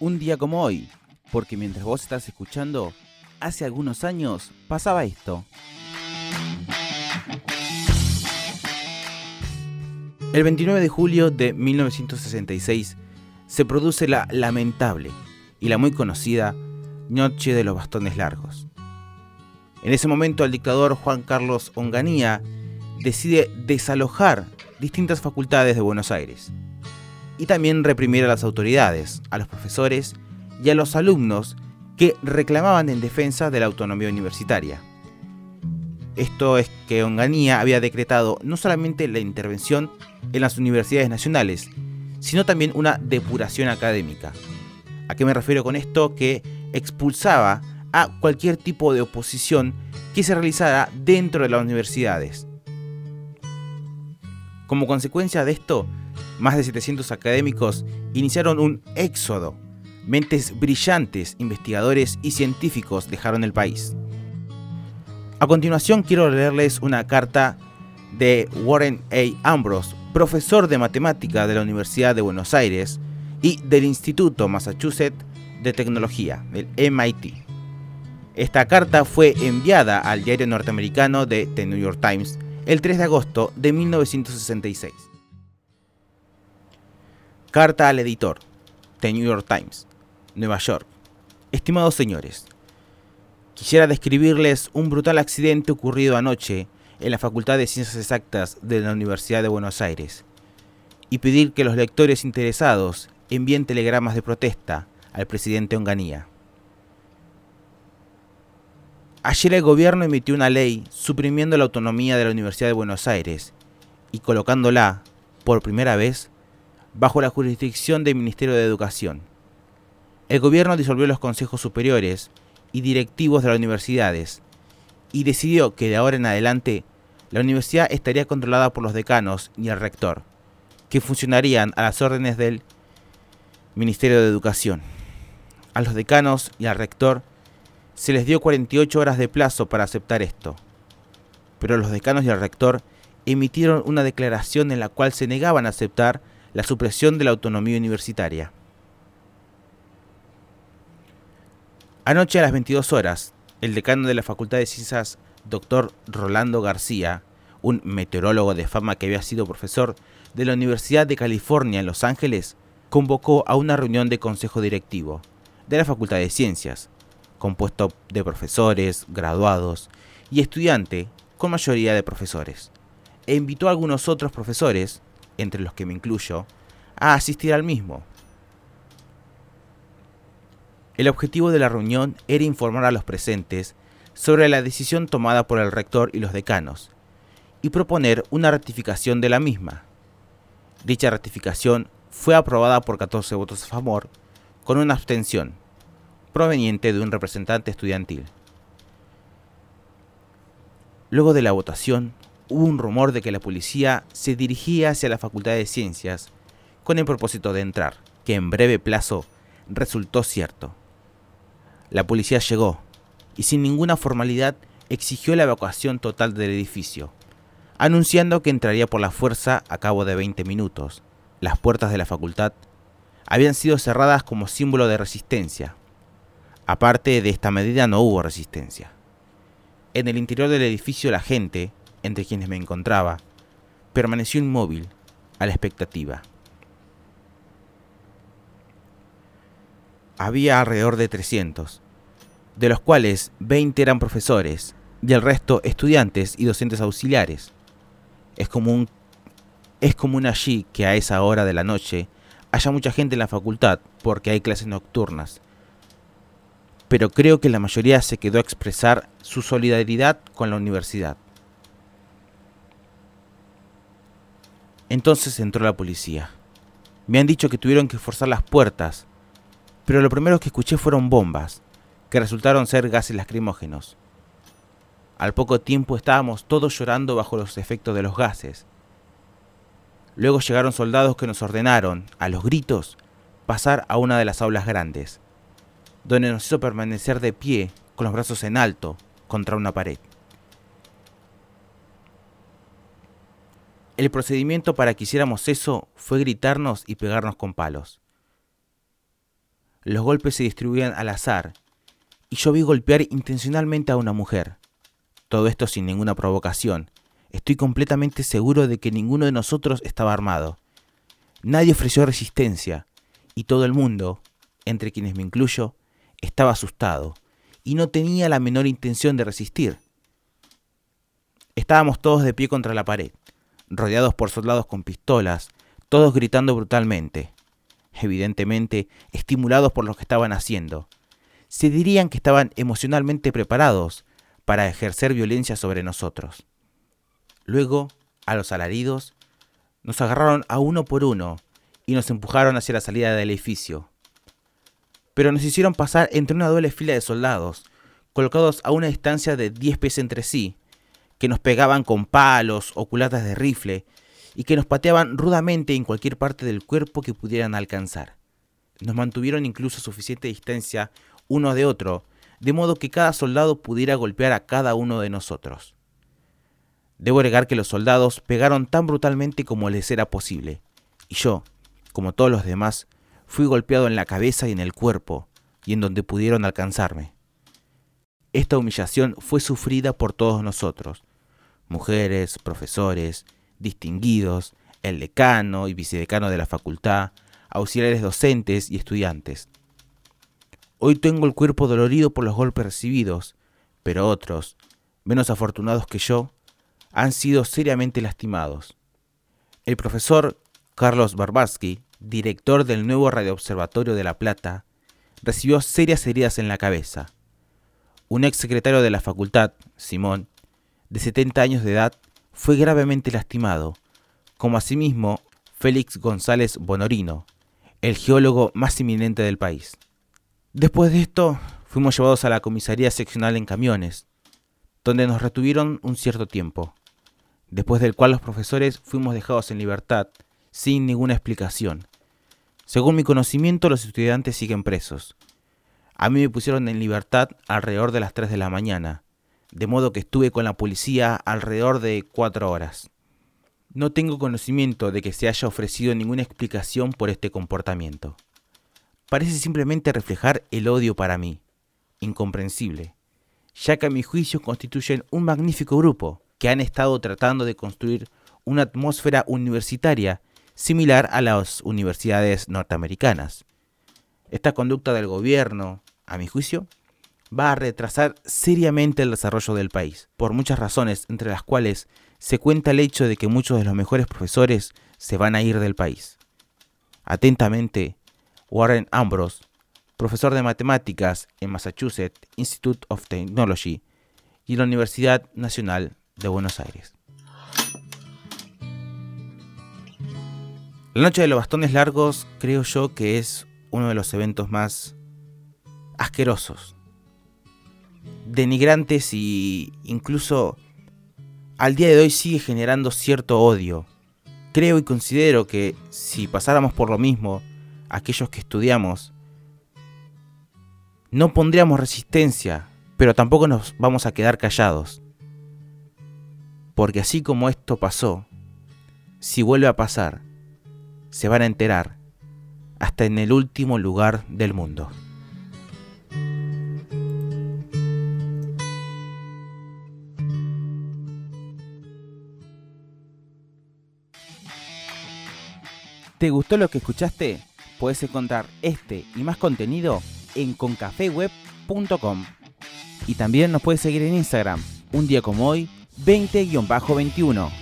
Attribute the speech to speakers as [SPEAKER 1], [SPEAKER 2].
[SPEAKER 1] un día como hoy, porque mientras vos estás escuchando, hace algunos años pasaba esto. El 29 de julio de 1966 se produce la lamentable y la muy conocida Noche de los Bastones Largos. En ese momento el dictador Juan Carlos Onganía decide desalojar distintas facultades de Buenos Aires y también reprimir a las autoridades, a los profesores y a los alumnos que reclamaban en defensa de la autonomía universitaria. Esto es que Onganía había decretado no solamente la intervención en las universidades nacionales, sino también una depuración académica. ¿A qué me refiero con esto? Que expulsaba a cualquier tipo de oposición que se realizara dentro de las universidades. Como consecuencia de esto, más de 700 académicos iniciaron un éxodo. Mentes brillantes, investigadores y científicos dejaron el país. A continuación quiero leerles una carta de Warren A. Ambrose, profesor de matemática de la Universidad de Buenos Aires y del Instituto Massachusetts de Tecnología, el MIT. Esta carta fue enviada al diario norteamericano de The New York Times el 3 de agosto de 1966. Carta al editor. The New York Times. Nueva York. Estimados señores, quisiera describirles un brutal accidente ocurrido anoche en la Facultad de Ciencias Exactas de la Universidad de Buenos Aires y pedir que los lectores interesados envíen telegramas de protesta al presidente Onganía. Ayer el gobierno emitió una ley suprimiendo la autonomía de la Universidad de Buenos Aires y colocándola, por primera vez, bajo la jurisdicción del Ministerio de Educación. El gobierno disolvió los consejos superiores y directivos de las universidades y decidió que de ahora en adelante la universidad estaría controlada por los decanos y el rector, que funcionarían a las órdenes del Ministerio de Educación. A los decanos y al rector se les dio 48 horas de plazo para aceptar esto, pero los decanos y el rector emitieron una declaración en la cual se negaban a aceptar la supresión de la autonomía universitaria. Anoche a las 22 horas, el decano de la Facultad de Ciencias, doctor Rolando García, un meteorólogo de fama que había sido profesor de la Universidad de California en Los Ángeles, convocó a una reunión de consejo directivo de la Facultad de Ciencias, compuesto de profesores, graduados y estudiante con mayoría de profesores, e invitó a algunos otros profesores entre los que me incluyo, a asistir al mismo. El objetivo de la reunión era informar a los presentes sobre la decisión tomada por el rector y los decanos, y proponer una ratificación de la misma. Dicha ratificación fue aprobada por 14 votos a favor, con una abstención, proveniente de un representante estudiantil. Luego de la votación, hubo un rumor de que la policía se dirigía hacia la Facultad de Ciencias con el propósito de entrar, que en breve plazo resultó cierto. La policía llegó y sin ninguna formalidad exigió la evacuación total del edificio, anunciando que entraría por la fuerza a cabo de 20 minutos. Las puertas de la facultad habían sido cerradas como símbolo de resistencia. Aparte de esta medida no hubo resistencia. En el interior del edificio la gente, entre quienes me encontraba, permaneció inmóvil, a la expectativa. Había alrededor de 300, de los cuales 20 eran profesores y el resto estudiantes y docentes auxiliares. Es común, es común allí que a esa hora de la noche haya mucha gente en la facultad porque hay clases nocturnas, pero creo que la mayoría se quedó a expresar su solidaridad con la universidad. Entonces entró la policía. Me han dicho que tuvieron que forzar las puertas, pero lo primero que escuché fueron bombas, que resultaron ser gases lacrimógenos. Al poco tiempo estábamos todos llorando bajo los efectos de los gases. Luego llegaron soldados que nos ordenaron, a los gritos, pasar a una de las aulas grandes, donde nos hizo permanecer de pie, con los brazos en alto, contra una pared. El procedimiento para que hiciéramos eso fue gritarnos y pegarnos con palos. Los golpes se distribuían al azar y yo vi golpear intencionalmente a una mujer. Todo esto sin ninguna provocación. Estoy completamente seguro de que ninguno de nosotros estaba armado. Nadie ofreció resistencia y todo el mundo, entre quienes me incluyo, estaba asustado y no tenía la menor intención de resistir. Estábamos todos de pie contra la pared, rodeados por soldados con pistolas, todos gritando brutalmente, evidentemente estimulados por lo que estaban haciendo. Se dirían que estaban emocionalmente preparados para ejercer violencia sobre nosotros. Luego, a los alaridos, nos agarraron a uno por uno y nos empujaron hacia la salida del edificio. Pero nos hicieron pasar entre una doble fila de soldados, colocados a una distancia de 10 pies entre sí, que nos pegaban con palos o culatas de rifle y que nos pateaban rudamente en cualquier parte del cuerpo que pudieran alcanzar. Nos mantuvieron incluso a suficiente distancia uno de otro, de modo que cada soldado pudiera golpear a cada uno de nosotros. Debo agregar que los soldados pegaron tan brutalmente como les era posible, y yo, como todos los demás, fui golpeado en la cabeza y en el cuerpo, y en donde pudieron alcanzarme. Esta humillación fue sufrida por todos nosotros, mujeres, profesores, distinguidos, el decano y vicedecano de la facultad, auxiliares docentes y estudiantes. Hoy tengo el cuerpo dolorido por los golpes recibidos, pero otros, menos afortunados que yo, han sido seriamente lastimados. El profesor Carlos Barbarsky, director del nuevo radioobservatorio de La Plata, recibió serias heridas en la cabeza. Un ex secretario de la facultad, Simón, de 70 años de edad, fue gravemente lastimado, como asimismo Félix González Bonorino, el geólogo más inminente del país. Después de esto, fuimos llevados a la comisaría seccional en camiones, donde nos retuvieron un cierto tiempo después del cual los profesores fuimos dejados en libertad, sin ninguna explicación. Según mi conocimiento, los estudiantes siguen presos. A mí me pusieron en libertad alrededor de las 3 de la mañana, de modo que estuve con la policía alrededor de 4 horas. No tengo conocimiento de que se haya ofrecido ninguna explicación por este comportamiento. Parece simplemente reflejar el odio para mí, incomprensible, ya que a mi juicio constituyen un magnífico grupo, que han estado tratando de construir una atmósfera universitaria similar a las universidades norteamericanas. Esta conducta del gobierno, a mi juicio, va a retrasar seriamente el desarrollo del país, por muchas razones, entre las cuales se cuenta el hecho de que muchos de los mejores profesores se van a ir del país. Atentamente, Warren Ambrose, profesor de matemáticas en Massachusetts Institute of Technology y la Universidad Nacional de Buenos Aires. La Noche de los Bastones Largos creo yo que es uno de los eventos más asquerosos, denigrantes y incluso al día de hoy sigue generando cierto odio. Creo y considero que si pasáramos por lo mismo, aquellos que estudiamos, no pondríamos resistencia, pero tampoco nos vamos a quedar callados. Porque así como esto pasó, si vuelve a pasar, se van a enterar hasta en el último lugar del mundo. ¿Te gustó lo que escuchaste? Puedes encontrar este y más contenido en concafeweb.com. Y también nos puedes seguir en Instagram, un día como hoy, 20-21.